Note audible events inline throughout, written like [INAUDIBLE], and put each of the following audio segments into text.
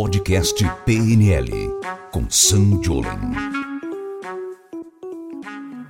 Podcast PNL com Sam Jolen.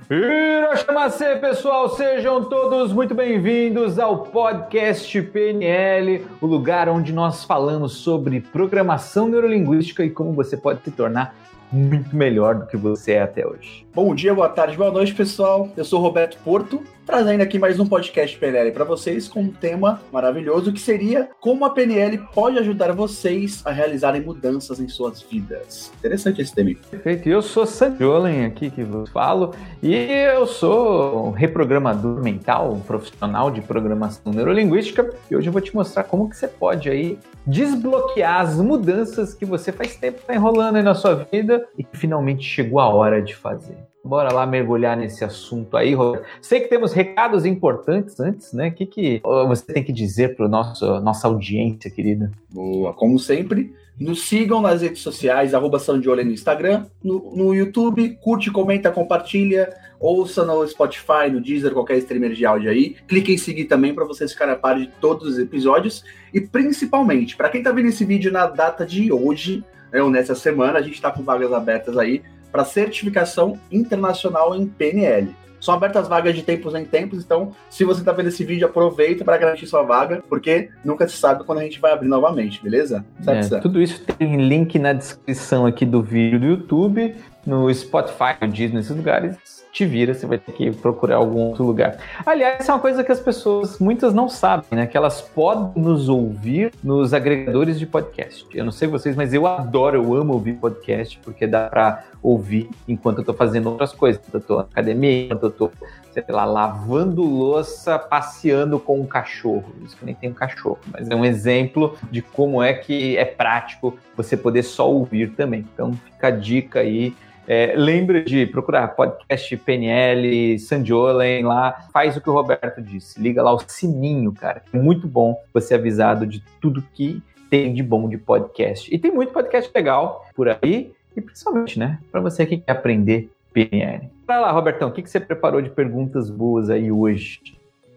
Irachamacê, pessoal, sejam todos muito bem-vindos ao podcast PNL, o lugar onde nós falamos sobre programação neurolinguística e como você pode se tornar muito melhor do que você é até hoje. Bom dia, boa tarde, boa noite, pessoal. Eu sou Roberto Porto, trazendo aqui mais um podcast PNL para vocês com um tema maravilhoso que seria como a PNL pode ajudar vocês a realizarem mudanças em suas vidas. Interessante esse tema. Perfeito. Eu sou Sandiolen aqui que vos falo e eu sou reprogramador mental, um profissional de programação neurolinguística e hoje eu vou te mostrar como que você pode aí desbloquear as mudanças que você faz tempo está enrolando aí na sua vida e que finalmente chegou a hora de fazer. Bora lá mergulhar nesse assunto aí, Roberto. Sei que temos recados importantes antes, né? O que, que você tem que dizer para nossa audiência, querida? Boa, como sempre, nos sigam nas redes sociais, arroba Sandiole no Instagram, no, no YouTube, curte, comenta, compartilha, ouça no Spotify, no Deezer, qualquer streamer de áudio aí. Clique em seguir também para vocês ficarem a par de todos os episódios. E principalmente, para quem está vendo esse vídeo na data de hoje, né, ou nessa semana, a gente está com vagas abertas aí para certificação internacional em PNL. São abertas vagas de tempos em tempos, então se você está vendo esse vídeo, aproveita para garantir sua vaga, porque nunca se sabe quando a gente vai abrir novamente, beleza? É, tudo isso tem link na descrição aqui do vídeo do YouTube, no Spotify, no Disney, nesses lugares te vira, você vai ter que procurar algum outro lugar. Aliás, é uma coisa que as pessoas, muitas não sabem, né? Que elas podem nos ouvir nos agregadores de podcast. Eu não sei vocês, mas eu adoro, eu amo ouvir podcast, porque dá para ouvir enquanto eu tô fazendo outras coisas. Enquanto eu tô na academia, enquanto eu tô, sei lá, lavando louça, passeando com um cachorro. Isso que nem tem um cachorro, mas é um exemplo de como é que é prático você poder só ouvir também. Então fica a dica aí é, lembre de procurar podcast PNL, Sandiolen lá, faz o que o Roberto disse, liga lá o sininho, cara. É muito bom você avisado de tudo que tem de bom de podcast. E tem muito podcast legal por aí, e principalmente, né, para você que quer aprender PNL. Vai lá, Robertão, o que, que você preparou de perguntas boas aí hoje?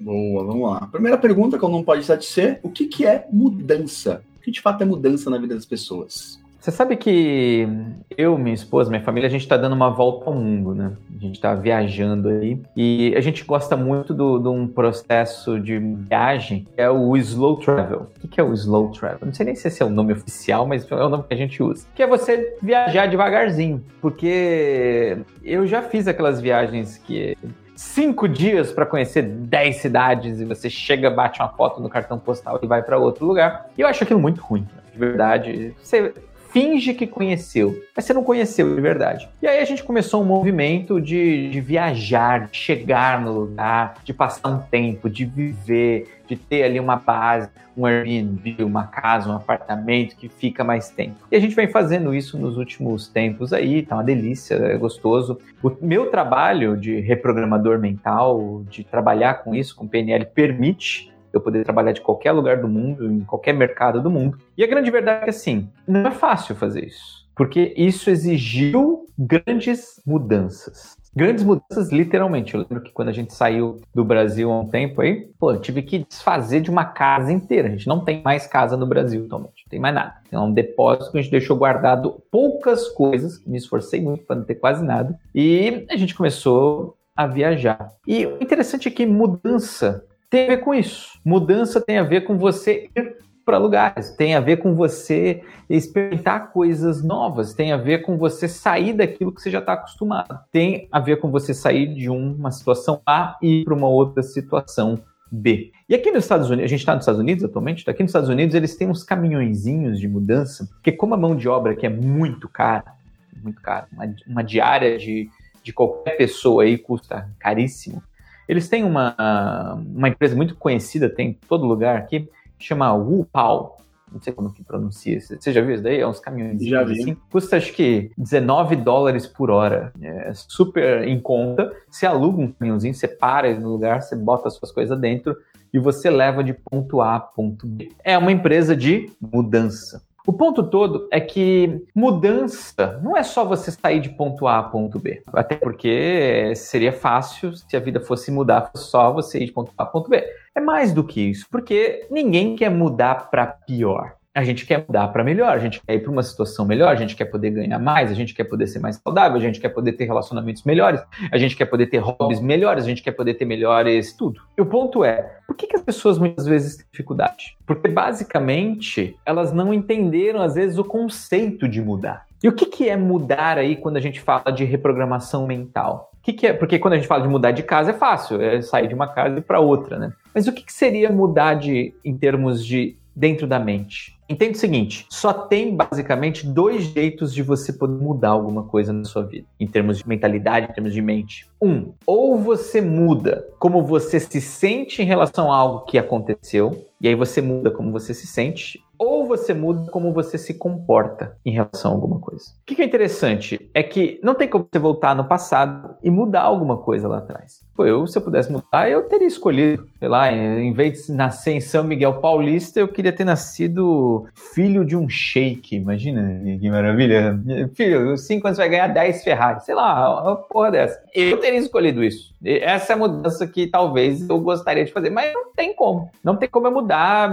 Boa, vamos lá. Primeira pergunta que eu não pode satisfazer, o que, que é mudança? O que de fato é mudança na vida das pessoas? Você sabe que eu, minha esposa, minha família, a gente está dando uma volta ao mundo, né? A gente está viajando aí e a gente gosta muito de um processo de viagem que é o slow travel. O que é o slow travel? Não sei nem se esse é o nome oficial, mas é o nome que a gente usa. Que é você viajar devagarzinho, porque eu já fiz aquelas viagens que cinco dias para conhecer dez cidades e você chega, bate uma foto no cartão postal e vai para outro lugar. E eu acho aquilo muito ruim, de verdade. Você finge que conheceu, mas você não conheceu de verdade. E aí a gente começou um movimento de, de viajar, de chegar no lugar, de passar um tempo, de viver, de ter ali uma base, um Airbnb, uma casa, um apartamento que fica mais tempo. E a gente vem fazendo isso nos últimos tempos aí, tá uma delícia, é gostoso. O meu trabalho de reprogramador mental, de trabalhar com isso, com PNL, permite eu poder trabalhar de qualquer lugar do mundo, em qualquer mercado do mundo. E a grande verdade é que, assim, não é fácil fazer isso, porque isso exigiu grandes mudanças. Grandes mudanças, literalmente. Eu lembro que quando a gente saiu do Brasil há um tempo aí, pô, eu tive que desfazer de uma casa inteira. A gente não tem mais casa no Brasil atualmente, não tem mais nada. Tem um depósito que a gente deixou guardado poucas coisas, me esforcei muito para não ter quase nada. E a gente começou a viajar. E o interessante é que mudança tem a ver com isso. Mudança tem a ver com você ir para lugares, tem a ver com você experimentar coisas novas, tem a ver com você sair daquilo que você já está acostumado, tem a ver com você sair de uma situação A e ir para uma outra situação B. E aqui nos Estados Unidos, a gente está nos Estados Unidos atualmente, aqui nos Estados Unidos eles têm uns caminhõezinhos de mudança, porque como a mão de obra aqui é muito cara, muito cara, uma, uma diária de, de qualquer pessoa aí custa caríssimo, eles têm uma, uma empresa muito conhecida, tem em todo lugar aqui, que chama Wupal. Não sei como que pronuncia. Você já viu isso daí? É uns caminhões. Já vi. Assim. Custa acho que 19 dólares por hora. É super em conta. Você aluga um caminhãozinho, você para no lugar, você bota as suas coisas dentro e você leva de ponto A a ponto B. É uma empresa de mudança. O ponto todo é que mudança não é só você sair de ponto A a ponto B. Até porque seria fácil se a vida fosse mudar, fosse só você ir de ponto A a ponto B. É mais do que isso, porque ninguém quer mudar para pior. A gente quer mudar para melhor, a gente quer ir para uma situação melhor, a gente quer poder ganhar mais, a gente quer poder ser mais saudável, a gente quer poder ter relacionamentos melhores, a gente quer poder ter hobbies melhores, a gente quer poder ter melhores tudo. E o ponto é, por que, que as pessoas muitas vezes têm dificuldade? Porque basicamente elas não entenderam às vezes o conceito de mudar. E o que, que é mudar aí quando a gente fala de reprogramação mental? O que, que é? Porque quando a gente fala de mudar de casa é fácil, é sair de uma casa e para outra, né? Mas o que, que seria mudar de, em termos de dentro da mente? Entende o seguinte: só tem basicamente dois jeitos de você poder mudar alguma coisa na sua vida, em termos de mentalidade, em termos de mente. Um, ou você muda como você se sente em relação a algo que aconteceu, e aí você muda como você se sente, ou você muda como você se comporta em relação a alguma coisa. O que é interessante é que não tem como você voltar no passado e mudar alguma coisa lá atrás. Pô, eu, se eu pudesse mudar, eu teria escolhido, sei lá, em vez de nascer em São Miguel Paulista, eu queria ter nascido filho de um sheik. Imagina que maravilha. Filho, cinco anos vai ganhar 10 Ferrari. Sei lá, uma porra dessa. Eu teria escolhido isso. Essa é a mudança que talvez eu gostaria de fazer, mas não tem como. Não tem como eu mudar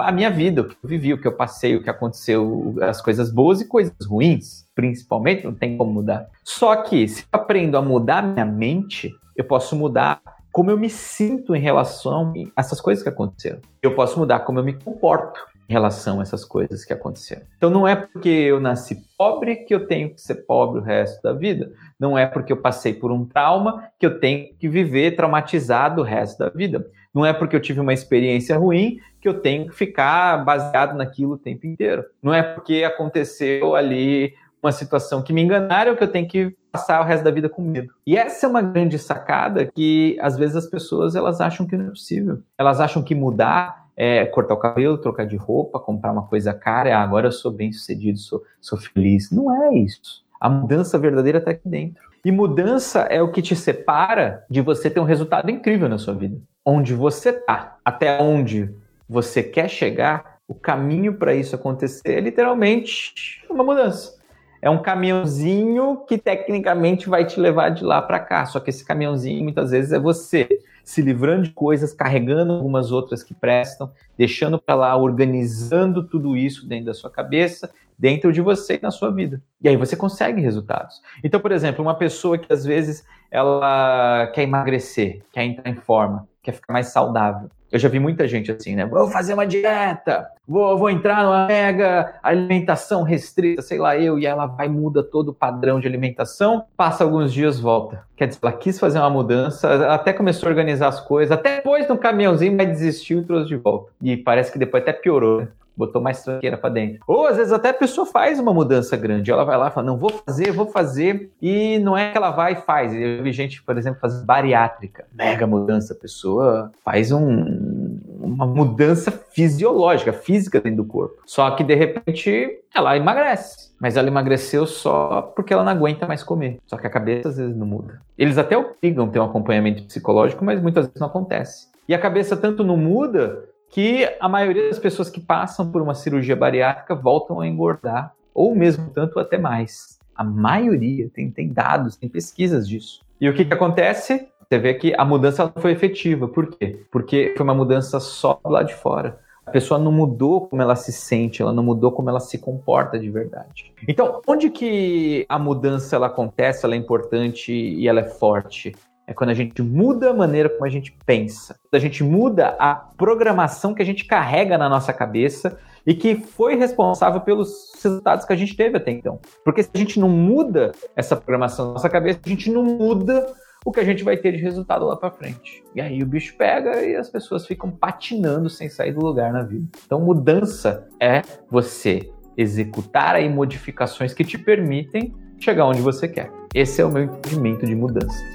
a minha vida, o que eu vivi, o que eu passei, o que aconteceu, as coisas boas e coisas ruins, principalmente, não tem como mudar. Só que se eu aprendo a mudar minha mente, eu posso mudar como eu me sinto em relação a essas coisas que aconteceram. Eu posso mudar como eu me comporto em relação a essas coisas que aconteceram. Então não é porque eu nasci pobre que eu tenho que ser pobre o resto da vida. Não é porque eu passei por um trauma que eu tenho que viver traumatizado o resto da vida. Não é porque eu tive uma experiência ruim que eu tenho que ficar baseado naquilo o tempo inteiro. Não é porque aconteceu ali uma situação que me enganaram que eu tenho que passar o resto da vida com medo. E essa é uma grande sacada que às vezes as pessoas elas acham que não é possível. Elas acham que mudar é cortar o cabelo, trocar de roupa, comprar uma coisa cara, ah, agora eu sou bem sucedido, sou, sou feliz. Não é isso. A mudança verdadeira está aqui dentro. E mudança é o que te separa de você ter um resultado incrível na sua vida. Onde você está, até onde você quer chegar, o caminho para isso acontecer é literalmente uma mudança. É um caminhãozinho que tecnicamente vai te levar de lá para cá. Só que esse caminhãozinho muitas vezes é você se livrando de coisas, carregando algumas outras que prestam, deixando para lá, organizando tudo isso dentro da sua cabeça, dentro de você e na sua vida. E aí você consegue resultados. Então, por exemplo, uma pessoa que às vezes ela quer emagrecer, quer entrar em forma, quer ficar mais saudável. Eu já vi muita gente assim, né? Vou fazer uma dieta, vou, vou entrar numa mega alimentação restrita, sei lá eu, e ela vai muda todo o padrão de alimentação, passa alguns dias, volta. Quer dizer, ela quis fazer uma mudança, até começou a organizar as coisas, até depois no caminhãozinho, mas desistiu e trouxe de volta. E parece que depois até piorou, né? Botou mais tranqueira para dentro. Ou às vezes até a pessoa faz uma mudança grande, ela vai lá e fala, não, vou fazer, vou fazer, e não é que ela vai e faz. Eu vi gente, por exemplo, fazer bariátrica, mega mudança, a pessoa faz um, uma mudança fisiológica, física dentro do corpo. Só que de repente ela emagrece. Mas ela emagreceu só porque ela não aguenta mais comer. Só que a cabeça às vezes não muda. Eles até obrigam ter um acompanhamento psicológico, mas muitas vezes não acontece. E a cabeça tanto não muda que a maioria das pessoas que passam por uma cirurgia bariátrica voltam a engordar, ou mesmo tanto até mais. A maioria tem, tem dados, tem pesquisas disso. E o que, que acontece? Você vê que a mudança foi efetiva. Por quê? Porque foi uma mudança só lado de fora. A pessoa não mudou como ela se sente, ela não mudou como ela se comporta de verdade. Então, onde que a mudança ela acontece, ela é importante e ela é forte? É quando a gente muda a maneira como a gente pensa. Quando a gente muda a programação que a gente carrega na nossa cabeça e que foi responsável pelos resultados que a gente teve até então. Porque se a gente não muda essa programação na nossa cabeça, a gente não muda o que a gente vai ter de resultado lá para frente. E aí o bicho pega e as pessoas ficam patinando sem sair do lugar na vida. Então mudança é você executar aí modificações que te permitem chegar onde você quer. Esse é o meu entendimento de mudança.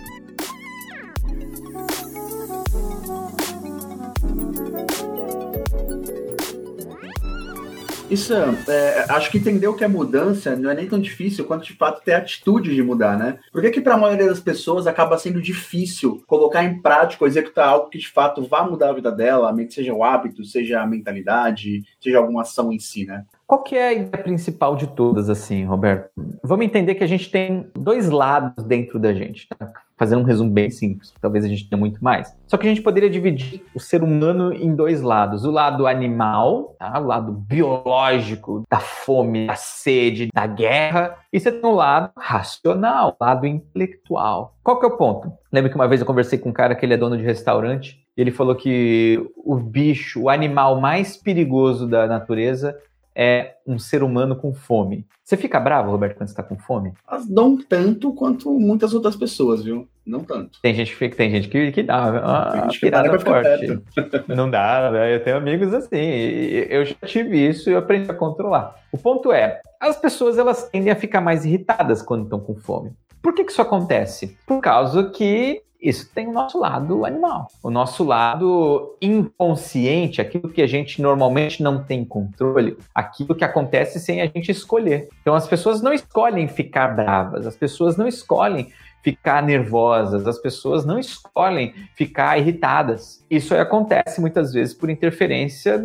Isso, é, acho que entender o que é mudança não é nem tão difícil quanto de fato ter atitude de mudar, né? Por que, que para a maioria das pessoas acaba sendo difícil colocar em prática ou executar algo que de fato vá mudar a vida dela, seja o hábito, seja a mentalidade, seja alguma ação em si, né? Qual que é a ideia principal de todas, assim, Roberto? Vamos entender que a gente tem dois lados dentro da gente. Tá? fazendo um resumo bem simples, talvez a gente tenha muito mais. Só que a gente poderia dividir o ser humano em dois lados: o lado animal, tá? o lado biológico, da fome, da sede, da guerra, e você tem o lado racional, o lado intelectual. Qual que é o ponto? Lembra que uma vez eu conversei com um cara que ele é dono de restaurante, ele falou que o bicho, o animal mais perigoso da natureza é um ser humano com fome. Você fica bravo, Roberto, quando você está com fome? Mas não tanto quanto muitas outras pessoas, viu? Não tanto. Tem gente que tem gente que, que dá uma tem gente pirada que forte. [LAUGHS] Não dá, né? Eu tenho amigos assim. Eu já tive isso e eu aprendi a controlar. O ponto é, as pessoas elas tendem a ficar mais irritadas quando estão com fome. Por que, que isso acontece? Por causa que isso tem o nosso lado animal, o nosso lado inconsciente, aquilo que a gente normalmente não tem controle, aquilo que acontece sem a gente escolher. Então as pessoas não escolhem ficar bravas, as pessoas não escolhem ficar nervosas, as pessoas não escolhem ficar irritadas. Isso acontece muitas vezes por interferência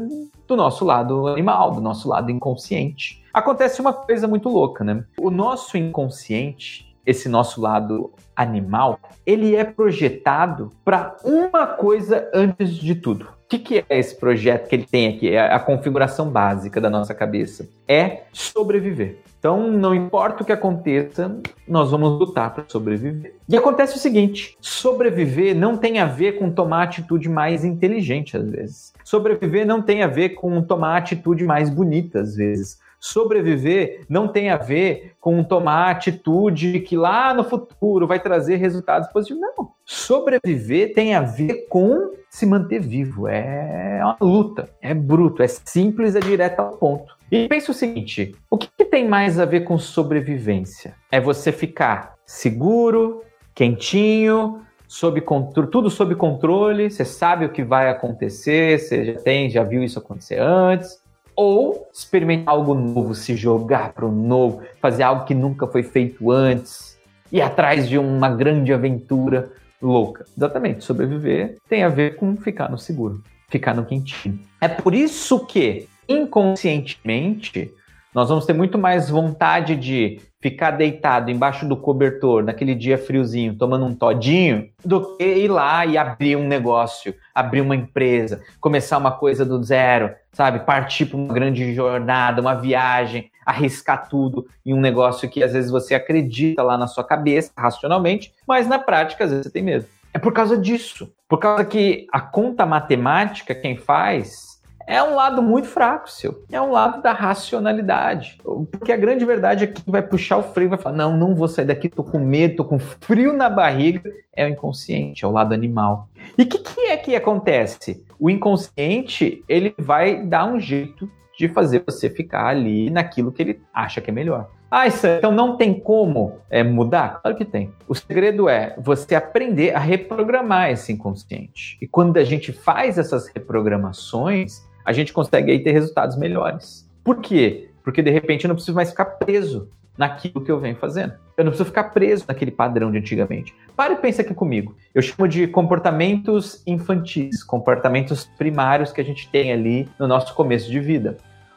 do nosso lado animal, do nosso lado inconsciente. Acontece uma coisa muito louca, né? O nosso inconsciente, esse nosso lado animal, ele é projetado para uma coisa antes de tudo. O que, que, é esse projeto que ele tem aqui? É a configuração básica da nossa cabeça. É sobreviver. Então, não importa o que aconteça, nós vamos lutar para sobreviver. E acontece o seguinte: sobreviver não tem a ver com tomar atitude mais inteligente, às vezes. Sobreviver não tem a ver com tomar atitude mais bonita, às vezes. Sobreviver não tem a ver com tomar atitude que lá no futuro vai trazer resultados positivos. Não. Sobreviver tem a ver com se manter vivo. É uma luta. É bruto. É simples, é direto ao ponto. E pensa o seguinte: o que, que tem mais a ver com sobrevivência? É você ficar seguro, quentinho, sob controle, tudo sob controle, você sabe o que vai acontecer, você já tem, já viu isso acontecer antes ou experimentar algo novo, se jogar para o novo, fazer algo que nunca foi feito antes, ir atrás de uma grande aventura louca. Exatamente, sobreviver tem a ver com ficar no seguro, ficar no quentinho. É por isso que, inconscientemente, nós vamos ter muito mais vontade de ficar deitado embaixo do cobertor naquele dia friozinho, tomando um todinho, do que ir lá e abrir um negócio, abrir uma empresa, começar uma coisa do zero, sabe? Partir para uma grande jornada, uma viagem, arriscar tudo em um negócio que às vezes você acredita lá na sua cabeça, racionalmente, mas na prática às vezes você tem medo. É por causa disso. Por causa que a conta matemática, quem faz, é um lado muito fraco seu. É um lado da racionalidade. Porque a grande verdade é que vai puxar o freio vai falar: não, não vou sair daqui, tô com medo, tô com frio na barriga. É o inconsciente, é o lado animal. E o que, que é que acontece? O inconsciente, ele vai dar um jeito de fazer você ficar ali naquilo que ele acha que é melhor. Ah, então não tem como é, mudar? Claro que tem. O segredo é você aprender a reprogramar esse inconsciente. E quando a gente faz essas reprogramações, a gente consegue aí ter resultados melhores. Por quê? Porque de repente eu não preciso mais ficar preso naquilo que eu venho fazendo. Eu não preciso ficar preso naquele padrão de antigamente. Pare e pensa aqui comigo. Eu chamo de comportamentos infantis, comportamentos primários que a gente tem ali no nosso começo de vida.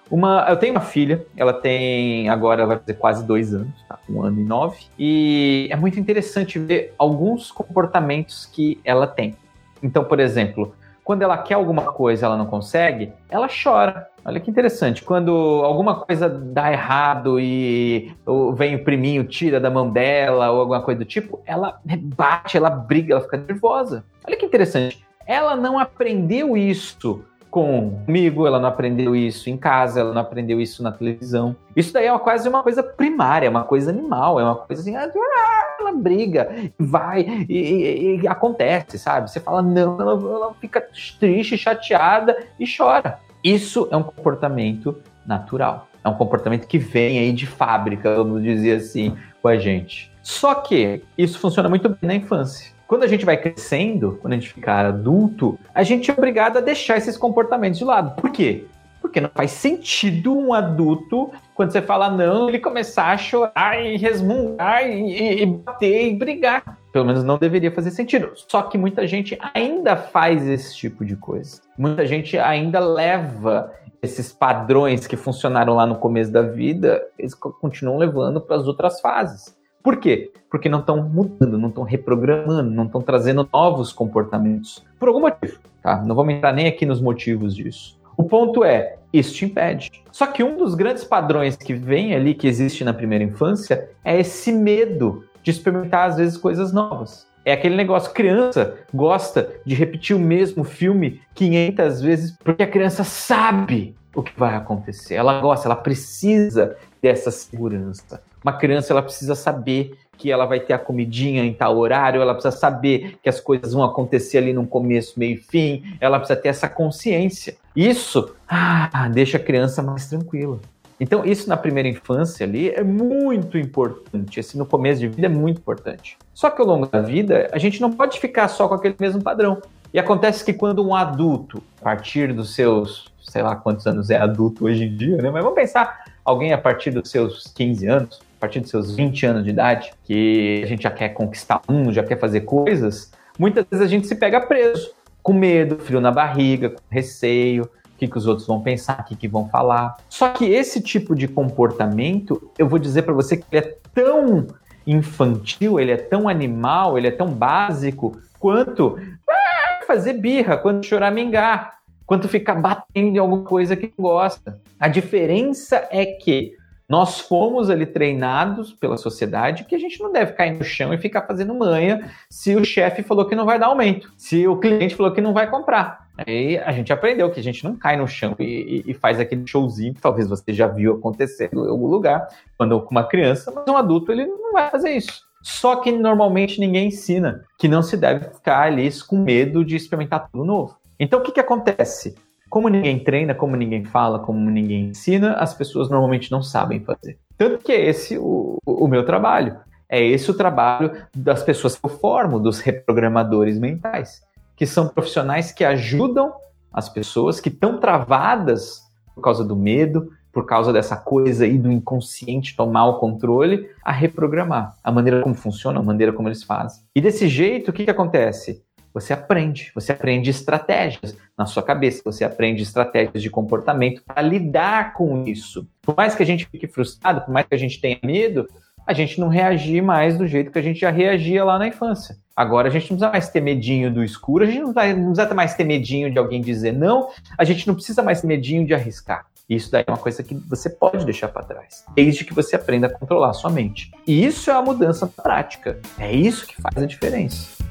Uma, eu tenho uma filha, ela tem agora vai fazer quase dois anos, tá? um ano e nove, e é muito interessante ver alguns comportamentos que ela tem. Então, por exemplo, quando ela quer alguma coisa ela não consegue, ela chora. Olha que interessante. Quando alguma coisa dá errado e vem o priminho, tira da mão dela ou alguma coisa do tipo, ela bate, ela briga, ela fica nervosa. Olha que interessante. Ela não aprendeu isso comigo, ela não aprendeu isso em casa, ela não aprendeu isso na televisão. Isso daí é quase uma coisa primária, uma coisa animal, é uma coisa assim, ah, ela briga, vai e, e, e acontece, sabe? Você fala não, ela, ela fica triste, chateada e chora. Isso é um comportamento natural. É um comportamento que vem aí de fábrica, vamos dizer assim, com a gente. Só que isso funciona muito bem na infância. Quando a gente vai crescendo, quando a gente ficar adulto, a gente é obrigado a deixar esses comportamentos de lado. Por quê? Porque não faz sentido um adulto, quando você fala não, ele começar a chorar e resmungar e, e bater e brigar. Pelo menos não deveria fazer sentido. Só que muita gente ainda faz esse tipo de coisa. Muita gente ainda leva esses padrões que funcionaram lá no começo da vida, eles continuam levando para as outras fases. Por quê? Porque não estão mudando, não estão reprogramando, não estão trazendo novos comportamentos. Por algum motivo, tá? Não vamos entrar nem aqui nos motivos disso. O ponto é, isso te impede. Só que um dos grandes padrões que vem ali, que existe na primeira infância, é esse medo de experimentar, às vezes, coisas novas. É aquele negócio, criança gosta de repetir o mesmo filme 500 vezes porque a criança sabe o que vai acontecer. Ela gosta, ela precisa dessa segurança. Uma criança ela precisa saber que ela vai ter a comidinha em tal horário, ela precisa saber que as coisas vão acontecer ali no começo, meio e fim, ela precisa ter essa consciência. Isso ah, deixa a criança mais tranquila. Então, isso na primeira infância ali é muito importante. Esse no começo de vida é muito importante. Só que ao longo da vida, a gente não pode ficar só com aquele mesmo padrão. E acontece que quando um adulto, a partir dos seus, sei lá quantos anos é adulto hoje em dia, né? Mas vamos pensar, alguém a partir dos seus 15 anos, a partir dos seus 20 anos de idade, que a gente já quer conquistar um, já quer fazer coisas, muitas vezes a gente se pega preso, com medo, frio na barriga, com receio, o que, que os outros vão pensar, o que, que vão falar. Só que esse tipo de comportamento, eu vou dizer para você que ele é tão infantil, ele é tão animal, ele é tão básico quanto ah, fazer birra, quanto choramingar, quanto ficar batendo em alguma coisa que gosta. A diferença é que nós fomos ali treinados pela sociedade que a gente não deve cair no chão e ficar fazendo manha se o chefe falou que não vai dar aumento, se o cliente falou que não vai comprar. Aí a gente aprendeu que a gente não cai no chão e, e, faz aquele showzinho que talvez você já viu acontecer em algum lugar, quando com uma criança, mas um adulto ele não vai fazer isso. Só que normalmente ninguém ensina que não se deve ficar ali com medo de experimentar tudo novo. Então o que, que acontece? Como ninguém treina, como ninguém fala, como ninguém ensina, as pessoas normalmente não sabem fazer. Tanto que é esse o, o meu trabalho. É esse o trabalho das pessoas que eu formo, dos reprogramadores mentais, que são profissionais que ajudam as pessoas que estão travadas por causa do medo, por causa dessa coisa aí do inconsciente tomar o controle, a reprogramar a maneira como funciona, a maneira como eles fazem. E desse jeito, o que, que acontece? Você aprende, você aprende estratégias na sua cabeça, você aprende estratégias de comportamento para lidar com isso. Por mais que a gente fique frustrado, por mais que a gente tenha medo, a gente não reagir mais do jeito que a gente já reagia lá na infância. Agora a gente não precisa mais ter medinho do escuro, a gente não precisa mais ter medinho de alguém dizer não, a gente não precisa mais ter medinho de arriscar. Isso daí é uma coisa que você pode deixar para trás, desde que você aprenda a controlar a sua mente. E isso é a mudança prática. É isso que faz a diferença.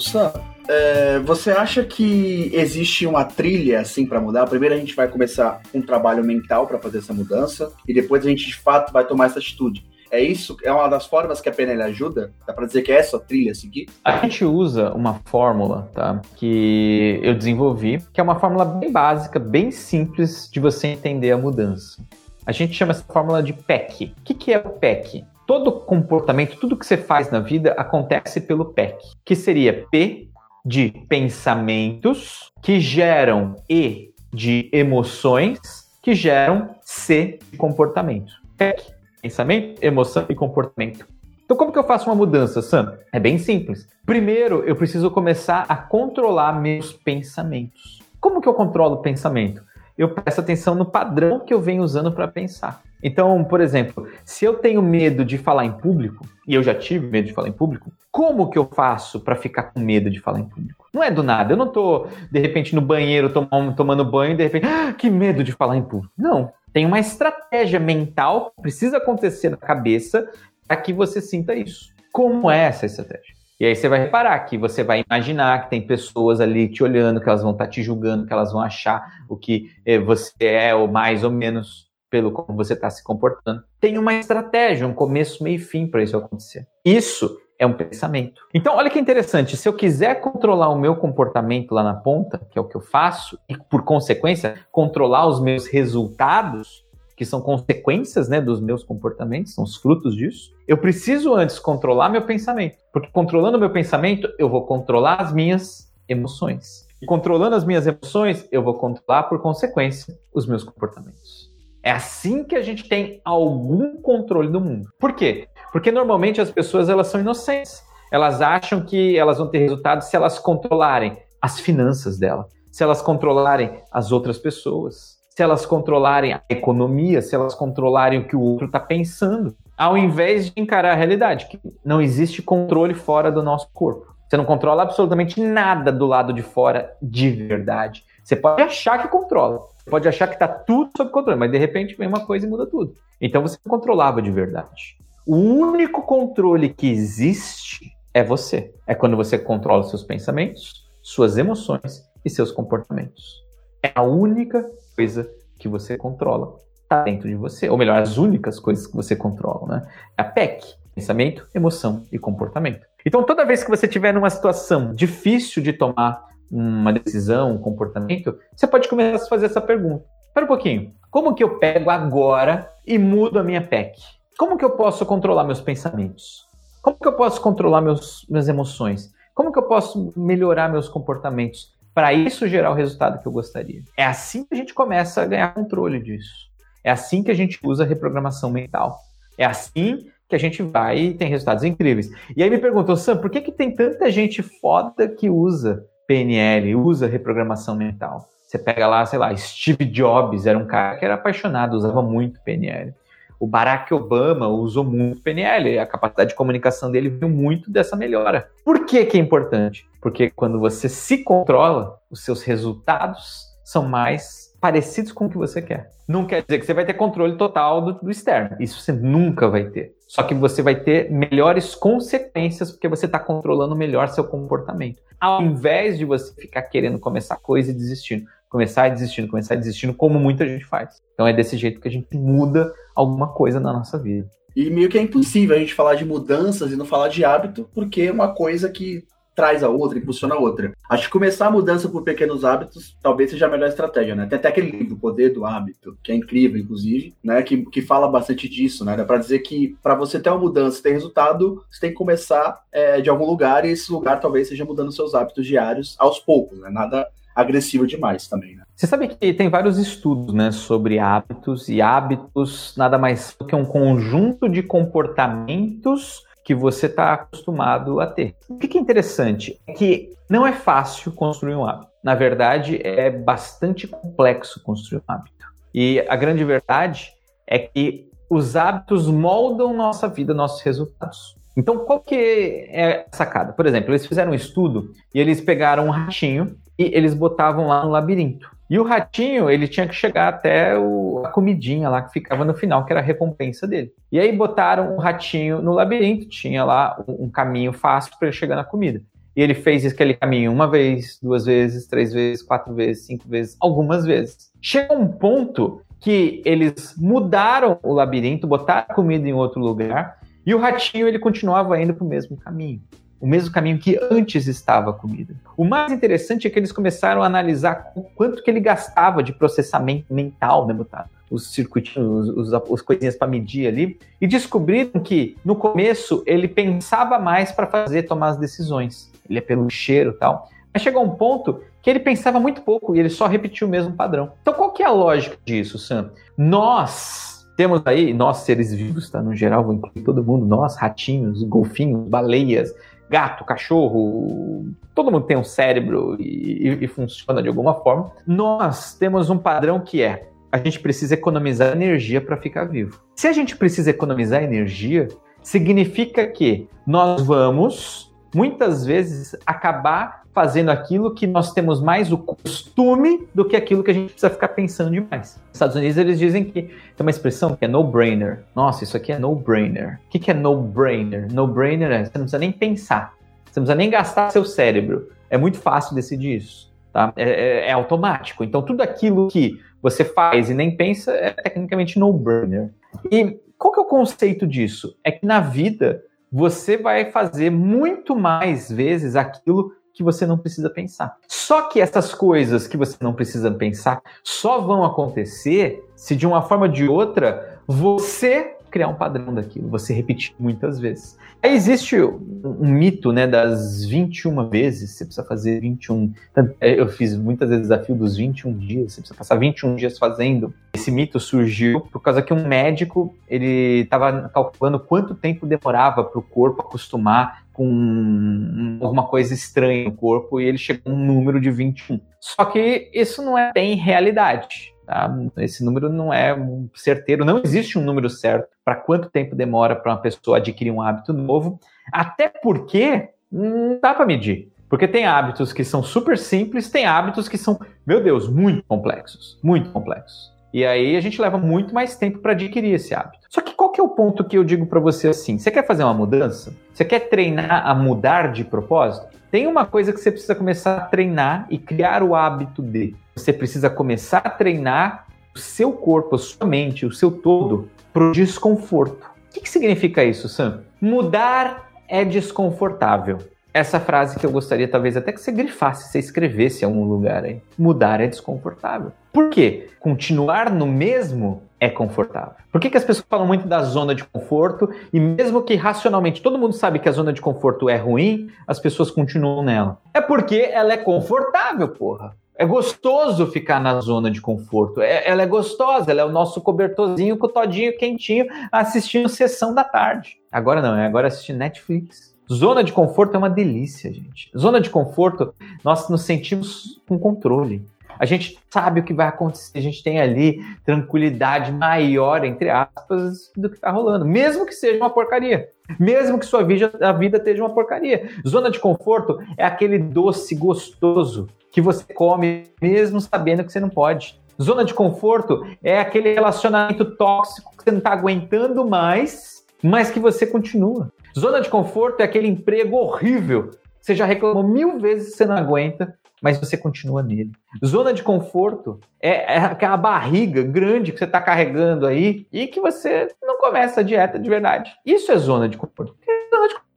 Sam, é, você acha que existe uma trilha assim para mudar? Primeiro a gente vai começar um trabalho mental para fazer essa mudança e depois a gente de fato vai tomar essa atitude. É isso? É uma das formas que a PNL ajuda? Dá para dizer que é essa trilha a seguir? A gente usa uma fórmula, tá? Que eu desenvolvi, que é uma fórmula bem básica, bem simples de você entender a mudança. A gente chama essa fórmula de PEC. O que, que é o PEC? Todo comportamento, tudo que você faz na vida acontece pelo PEC, que seria P de pensamentos que geram E de emoções que geram C de comportamento. PEC, pensamento, emoção e comportamento. Então, como que eu faço uma mudança, Sam? É bem simples. Primeiro, eu preciso começar a controlar meus pensamentos. Como que eu controlo o pensamento? Eu presto atenção no padrão que eu venho usando para pensar. Então, por exemplo, se eu tenho medo de falar em público, e eu já tive medo de falar em público, como que eu faço para ficar com medo de falar em público? Não é do nada. Eu não tô, de repente, no banheiro tomando banho e de repente, ah, que medo de falar em público. Não. Tem uma estratégia mental que precisa acontecer na cabeça para que você sinta isso. Como é essa estratégia? E aí você vai reparar que você vai imaginar que tem pessoas ali te olhando, que elas vão estar tá te julgando, que elas vão achar o que eh, você é, ou mais ou menos pelo como você está se comportando. Tem uma estratégia, um começo, meio e fim para isso acontecer. Isso é um pensamento. Então, olha que interessante. Se eu quiser controlar o meu comportamento lá na ponta, que é o que eu faço, e por consequência, controlar os meus resultados, que são consequências né, dos meus comportamentos, são os frutos disso, eu preciso antes controlar meu pensamento. Porque controlando meu pensamento, eu vou controlar as minhas emoções. E controlando as minhas emoções, eu vou controlar, por consequência, os meus comportamentos. É assim que a gente tem algum controle do mundo. Por quê? Porque normalmente as pessoas elas são inocentes. Elas acham que elas vão ter resultado se elas controlarem as finanças dela, se elas controlarem as outras pessoas, se elas controlarem a economia, se elas controlarem o que o outro está pensando, ao invés de encarar a realidade, que não existe controle fora do nosso corpo. Você não controla absolutamente nada do lado de fora de verdade. Você pode achar que controla, pode achar que está tudo sob controle, mas de repente vem uma coisa e muda tudo. Então você não controlava de verdade. O único controle que existe é você. É quando você controla seus pensamentos, suas emoções e seus comportamentos. É a única coisa que você controla. Está dentro de você. Ou melhor, as únicas coisas que você controla. Né? É a PEC: pensamento, emoção e comportamento. Então, toda vez que você estiver numa situação difícil de tomar uma decisão, um comportamento, você pode começar a fazer essa pergunta. Espera um pouquinho. Como que eu pego agora e mudo a minha PEC? Como que eu posso controlar meus pensamentos? Como que eu posso controlar meus, minhas emoções? Como que eu posso melhorar meus comportamentos para isso gerar o resultado que eu gostaria? É assim que a gente começa a ganhar controle disso. É assim que a gente usa a reprogramação mental. É assim que a gente vai e tem resultados incríveis. E aí me perguntou, Sam, por que, que tem tanta gente foda que usa PNL, usa reprogramação mental? Você pega lá, sei lá, Steve Jobs era um cara que era apaixonado, usava muito PNL. O Barack Obama usou muito PNL, a capacidade de comunicação dele veio muito dessa melhora. Por que, que é importante? Porque quando você se controla, os seus resultados são mais parecidos com o que você quer. Não quer dizer que você vai ter controle total do, do externo. Isso você nunca vai ter. Só que você vai ter melhores consequências porque você está controlando melhor seu comportamento. Ao invés de você ficar querendo começar coisa e desistindo começar desistindo, começar desistindo, como muita gente faz. Então é desse jeito que a gente muda alguma coisa na nossa vida. E meio que é impossível a gente falar de mudanças e não falar de hábito, porque é uma coisa que traz a outra, impulsiona a outra. Acho que começar a mudança por pequenos hábitos talvez seja a melhor estratégia, né? Tem até aquele livro, O Poder do Hábito, que é incrível, inclusive, né? Que, que fala bastante disso, né? Dá pra dizer que para você ter uma mudança, ter resultado, você tem que começar é, de algum lugar e esse lugar talvez seja mudando seus hábitos diários aos poucos, né? Nada agressiva demais também, né? Você sabe que tem vários estudos, né, sobre hábitos e hábitos nada mais do que um conjunto de comportamentos que você está acostumado a ter. O que é interessante é que não é fácil construir um hábito. Na verdade, é bastante complexo construir um hábito. E a grande verdade é que os hábitos moldam nossa vida, nossos resultados. Então, qual que é a sacada? Por exemplo, eles fizeram um estudo e eles pegaram um ratinho e eles botavam lá no labirinto. E o ratinho, ele tinha que chegar até o, a comidinha lá que ficava no final, que era a recompensa dele. E aí botaram o ratinho no labirinto, tinha lá um, um caminho fácil para ele chegar na comida. E ele fez aquele caminho uma vez, duas vezes, três vezes, quatro vezes, cinco vezes, algumas vezes. Chega um ponto que eles mudaram o labirinto, botaram a comida em outro lugar, e o ratinho ele continuava indo para o mesmo caminho o mesmo caminho que antes estava a comida. O mais interessante é que eles começaram a analisar o quanto que ele gastava de processamento mental, né, botar os circuitinhos, os, os, os coisinhas para medir ali, e descobriram que no começo ele pensava mais para fazer tomar as decisões. Ele é pelo cheiro e tal. Mas chegou um ponto que ele pensava muito pouco e ele só repetiu o mesmo padrão. Então qual que é a lógica disso, Sam? Nós temos aí, nós seres vivos, tá? No geral, vou incluir todo mundo, nós, ratinhos, golfinhos, baleias, gato, cachorro, todo mundo tem um cérebro e, e, funciona de alguma forma. Nós temos um padrão que é a gente precisa economizar energia para ficar vivo. Se a gente precisa economizar energia, significa que nós vamos muitas vezes acabar fazendo aquilo que nós temos mais o costume do que aquilo que a gente precisa ficar pensando demais. Nos Estados Unidos eles dizem que tem uma expressão que é no-brainer. Nossa, isso aqui é no-brainer. O que é no-brainer? No-brainer é você não precisa nem pensar, você não precisa nem gastar seu cérebro. É muito fácil decidir isso. Tá? É, é, é automático. Então tudo aquilo que você faz e nem pensa é tecnicamente no-brainer. E qual que é o conceito disso? É que na vida você vai fazer muito mais vezes aquilo que você não precisa pensar. Só que essas coisas que você não precisa pensar só vão acontecer se de uma forma ou de outra você criar um padrão daquilo, você repetir muitas vezes. Aí existe um, mito, né, das 21 vezes, você precisa fazer 21. É, eu fiz muitas vezes o desafio dos 21 dias, você precisa passar 21 dias fazendo. Esse mito surgiu por causa que um médico, ele estava calculando quanto tempo demorava para o corpo acostumar com alguma coisa estranha no corpo e ele chegou a um número de 21. Só que isso não é bem realidade. Tá? Esse número não é certeiro, não existe um número certo para quanto tempo demora para uma pessoa adquirir um hábito novo, até porque não dá para medir. Porque tem hábitos que são super simples, tem hábitos que são, meu Deus, muito complexos, muito complexos. E aí a gente leva muito mais tempo para adquirir esse hábito. Só que qual que é o ponto que eu digo para você assim? Você quer fazer uma mudança? Você quer treinar a mudar de propósito? Tem uma coisa que você precisa começar a treinar e criar o hábito de. Você precisa começar a treinar o seu corpo, a sua mente, o seu todo para o desconforto. O que, que significa isso, Sam? Mudar é desconfortável essa frase que eu gostaria talvez até que você grifasse, você escrevesse em algum lugar aí. Mudar é desconfortável. Por quê? Continuar no mesmo é confortável. Por que, que as pessoas falam muito da zona de conforto e mesmo que racionalmente todo mundo sabe que a zona de conforto é ruim, as pessoas continuam nela? É porque ela é confortável, porra. É gostoso ficar na zona de conforto. É, ela é gostosa, ela é o nosso cobertorzinho com o todinho quentinho assistindo sessão da tarde. Agora não, é agora assistir Netflix. Zona de conforto é uma delícia, gente. Zona de conforto, nós nos sentimos com controle. A gente sabe o que vai acontecer, a gente tem ali tranquilidade maior, entre aspas, do que está rolando, mesmo que seja uma porcaria. Mesmo que sua vida, a vida esteja uma porcaria. Zona de conforto é aquele doce gostoso que você come mesmo sabendo que você não pode. Zona de conforto é aquele relacionamento tóxico que você não está aguentando mais, mas que você continua. Zona de conforto é aquele emprego horrível. Você já reclamou mil vezes que você não aguenta, mas você continua nele. Zona de conforto é, é aquela barriga grande que você está carregando aí e que você não começa a dieta de verdade. Isso é zona de conforto.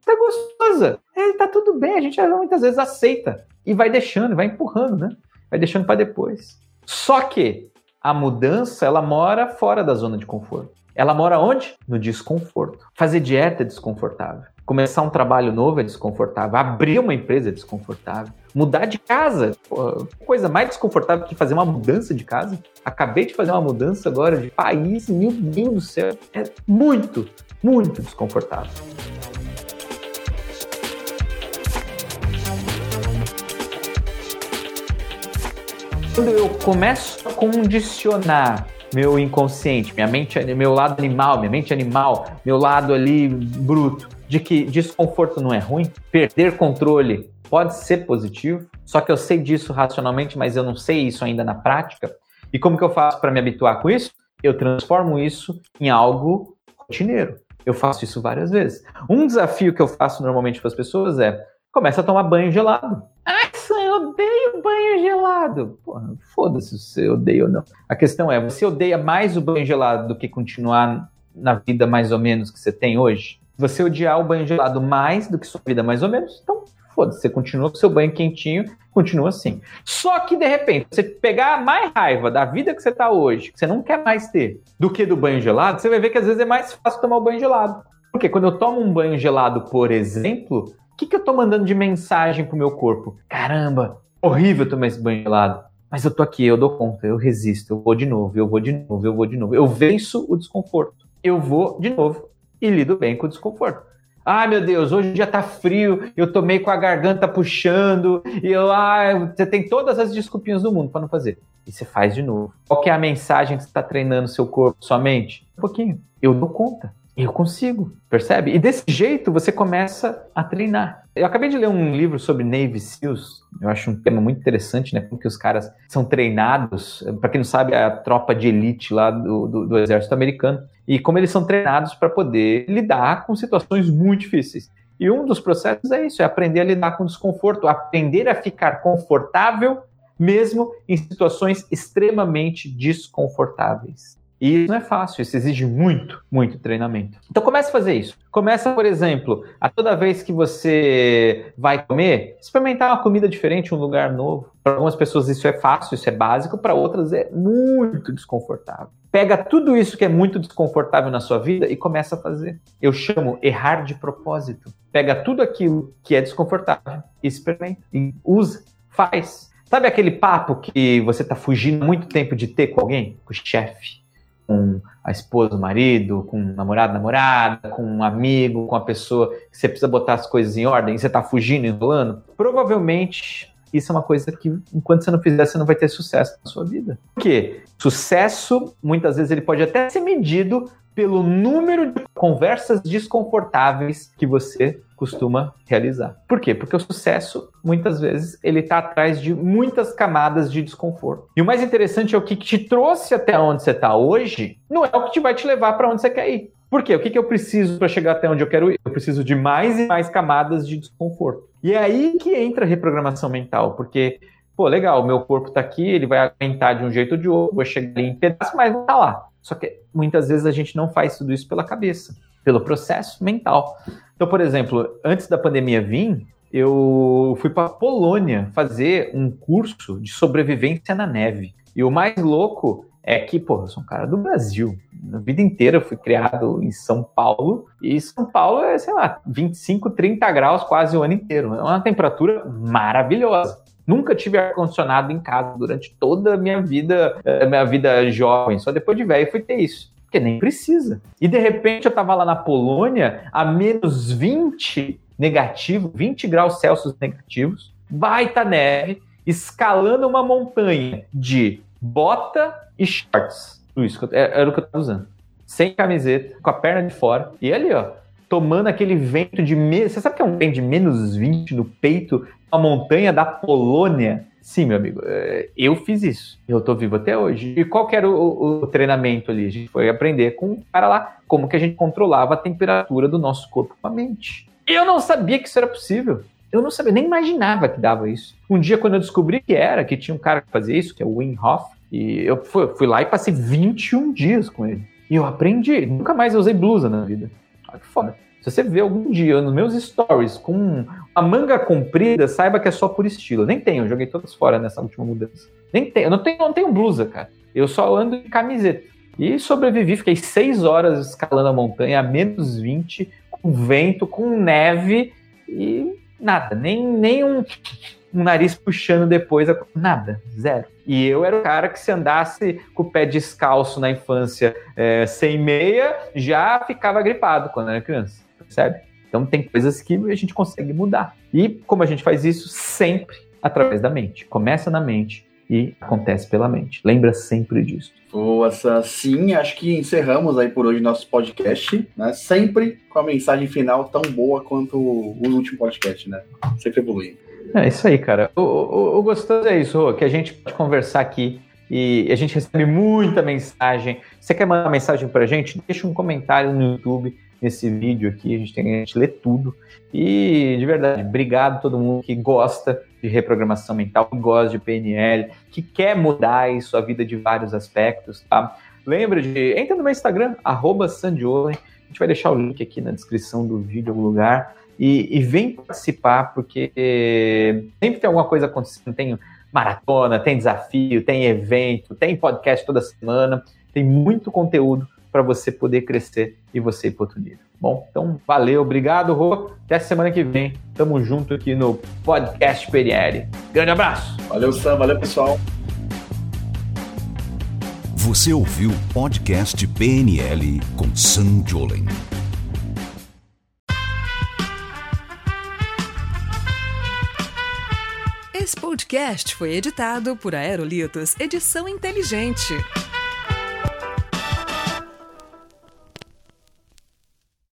Zona de conforto é gostosa. Tá tudo bem, a gente muitas vezes aceita e vai deixando, vai empurrando, né? Vai deixando para depois. Só que a mudança, ela mora fora da zona de conforto. Ela mora onde? No desconforto. Fazer dieta é desconfortável. Começar um trabalho novo é desconfortável. Abrir uma empresa é desconfortável. Mudar de casa, coisa mais desconfortável que fazer uma mudança de casa. Acabei de fazer uma mudança agora de país, meu Deus do céu. É muito, muito desconfortável. Quando eu começo a condicionar meu inconsciente, minha mente, meu lado animal, minha mente animal, meu lado ali bruto, de que desconforto não é ruim, perder controle pode ser positivo, só que eu sei disso racionalmente, mas eu não sei isso ainda na prática. E como que eu faço para me habituar com isso? Eu transformo isso em algo rotineiro. Eu faço isso várias vezes. Um desafio que eu faço normalmente para as pessoas é começa a tomar banho gelado. Ah, odeio banho gelado. Porra, foda-se se você odeia ou não. A questão é, você odeia mais o banho gelado do que continuar na vida mais ou menos que você tem hoje? Você odiar o banho gelado mais do que sua vida mais ou menos, então foda-se, você continua com seu banho quentinho, continua assim. Só que de repente, você pegar mais raiva da vida que você tá hoje, que você não quer mais ter, do que do banho gelado, você vai ver que às vezes é mais fácil tomar o banho gelado. Porque quando eu tomo um banho gelado, por exemplo, que, que eu tô mandando de mensagem pro meu corpo? Caramba, horrível tomar esse banho gelado. Mas eu tô aqui, eu dou conta, eu resisto, eu vou de novo, eu vou de novo, eu vou de novo. Eu venço o desconforto. Eu vou de novo e lido bem com o desconforto. Ai meu Deus, hoje já tá frio, eu tomei com a garganta puxando, e eu, ah, você tem todas as desculpinhas do mundo para não fazer. E você faz de novo. Qual é a mensagem que você está treinando seu corpo, sua mente? Um pouquinho. Eu dou conta. Eu consigo, percebe? E desse jeito você começa a treinar. Eu acabei de ler um livro sobre Navy SEALs. Eu acho um tema muito interessante, né? Como que os caras são treinados. Para quem não sabe, é a tropa de elite lá do, do, do exército americano. E como eles são treinados para poder lidar com situações muito difíceis. E um dos processos é isso: é aprender a lidar com desconforto, aprender a ficar confortável mesmo em situações extremamente desconfortáveis. E isso não é fácil, isso exige muito, muito treinamento. Então comece a fazer isso. Começa, por exemplo, a toda vez que você vai comer, experimentar uma comida diferente, um lugar novo. Para algumas pessoas isso é fácil, isso é básico, para outras é muito desconfortável. Pega tudo isso que é muito desconfortável na sua vida e começa a fazer. Eu chamo errar de propósito. Pega tudo aquilo que é desconfortável e experimenta. E usa, faz. Sabe aquele papo que você está fugindo muito tempo de ter com alguém? Com o chefe com a esposa, o marido, com o namorado, namorada, com um amigo, com a pessoa que você precisa botar as coisas em ordem você está fugindo, enrolando, provavelmente Isso é uma coisa que, enquanto você não fizer, você não vai ter sucesso na sua vida. Por quê? Sucesso, muitas vezes, ele pode até ser medido pelo número de conversas desconfortáveis que você costuma realizar. Por quê? Porque o sucesso, muitas vezes, ele está atrás de muitas camadas de desconforto. E o mais interessante é o que te trouxe até onde você está hoje, não é o que te vai te levar para onde você quer ir. Por quê? O que, que eu preciso para chegar até onde eu quero ir? Eu preciso de mais e mais camadas de desconforto. E é aí que entra a reprogramação mental, porque, pô, legal, meu corpo está aqui, ele vai aguentar de um jeito ou de outro, vou chegar ali em pedaço, mas estar tá lá. Só que muitas vezes a gente não faz tudo isso pela cabeça, pelo processo mental. Então, por exemplo, antes da pandemia vir, eu fui para Polônia fazer um curso de sobrevivência na neve. E o mais louco é que, pô, eu sou um cara do Brasil. Na vida inteira eu fui criado em São Paulo. E São Paulo é, sei lá, 25, 30 graus quase o ano inteiro. É uma temperatura maravilhosa. Nunca tive ar-condicionado em casa durante toda a minha vida, eh, minha vida jovem. Só depois de velho fui ter isso. Porque nem precisa. E de repente eu tava lá na Polônia, a menos 20 negativo, 20 graus Celsius negativos, baita neve, escalando uma montanha de bota e shorts. Isso, era o que eu tava usando. Sem camiseta, com a perna de fora. E ali, ó, tomando aquele vento de. Me... Você sabe que é um vento de menos 20 no peito, uma montanha da Polônia? Sim, meu amigo, é, eu fiz isso. Eu tô vivo até hoje. E qual que era o, o, treinamento ali? A gente foi aprender com o cara lá como que a gente controlava a temperatura do nosso corpo com a mente. Eu não sabia que isso era possível. Eu não sabia, nem imaginava que dava isso. Um dia, quando eu descobri que era, que tinha um cara que fazia isso, que é o Wim Hof, e eu fui, fui lá e passei 21 dias com ele. E eu aprendi. Nunca mais usei blusa na vida. Olha que foda. Se você vê algum dia nos meus stories com a manga comprida, saiba que é só por estilo. Nem tenho, joguei todas fora nessa última mudança. Nem tenho, eu não tenho, não tenho blusa, cara. Eu só ando em camiseta. E sobrevivi, fiquei seis horas escalando a montanha a menos 20, com vento, com neve e nada, nem, nem um, um nariz puxando depois, nada, zero. E eu era o cara que se andasse com o pé descalço na infância é, sem meia, já ficava gripado quando era criança, percebe? Então tem coisas que a gente consegue mudar. E como a gente faz isso? Sempre através da mente. Começa na mente e acontece pela mente. Lembra sempre disso. Boa, sim, acho que encerramos aí por hoje nosso podcast, né? Sempre com a mensagem final tão boa quanto o último podcast, né? Sempre evoluindo. É isso aí, cara. O, o, o gostoso é isso, que a gente pode conversar aqui e a gente recebe muita mensagem. Você quer mandar mensagem pra gente? Deixa um comentário no YouTube nesse vídeo aqui, a gente tem a gente lê tudo. E de verdade, obrigado a todo mundo que gosta de reprogramação mental, que gosta de PNL, que quer mudar em sua vida de vários aspectos, tá? Lembra de entra no meu Instagram @sandiolen. A gente vai deixar o link aqui na descrição do vídeo em algum lugar e, e vem participar porque sempre tem alguma coisa acontecendo, tem maratona, tem desafio, tem evento, tem podcast toda semana, tem muito conteúdo para você poder crescer e você ir para outro nível. Bom, então valeu, obrigado, Rô. Até semana que vem. Tamo junto aqui no Podcast PNL. Grande abraço. Valeu, Sam. Valeu, pessoal. Você ouviu o Podcast PNL com Sam Jolen. Esse podcast foi editado por Aerolitos Edição Inteligente.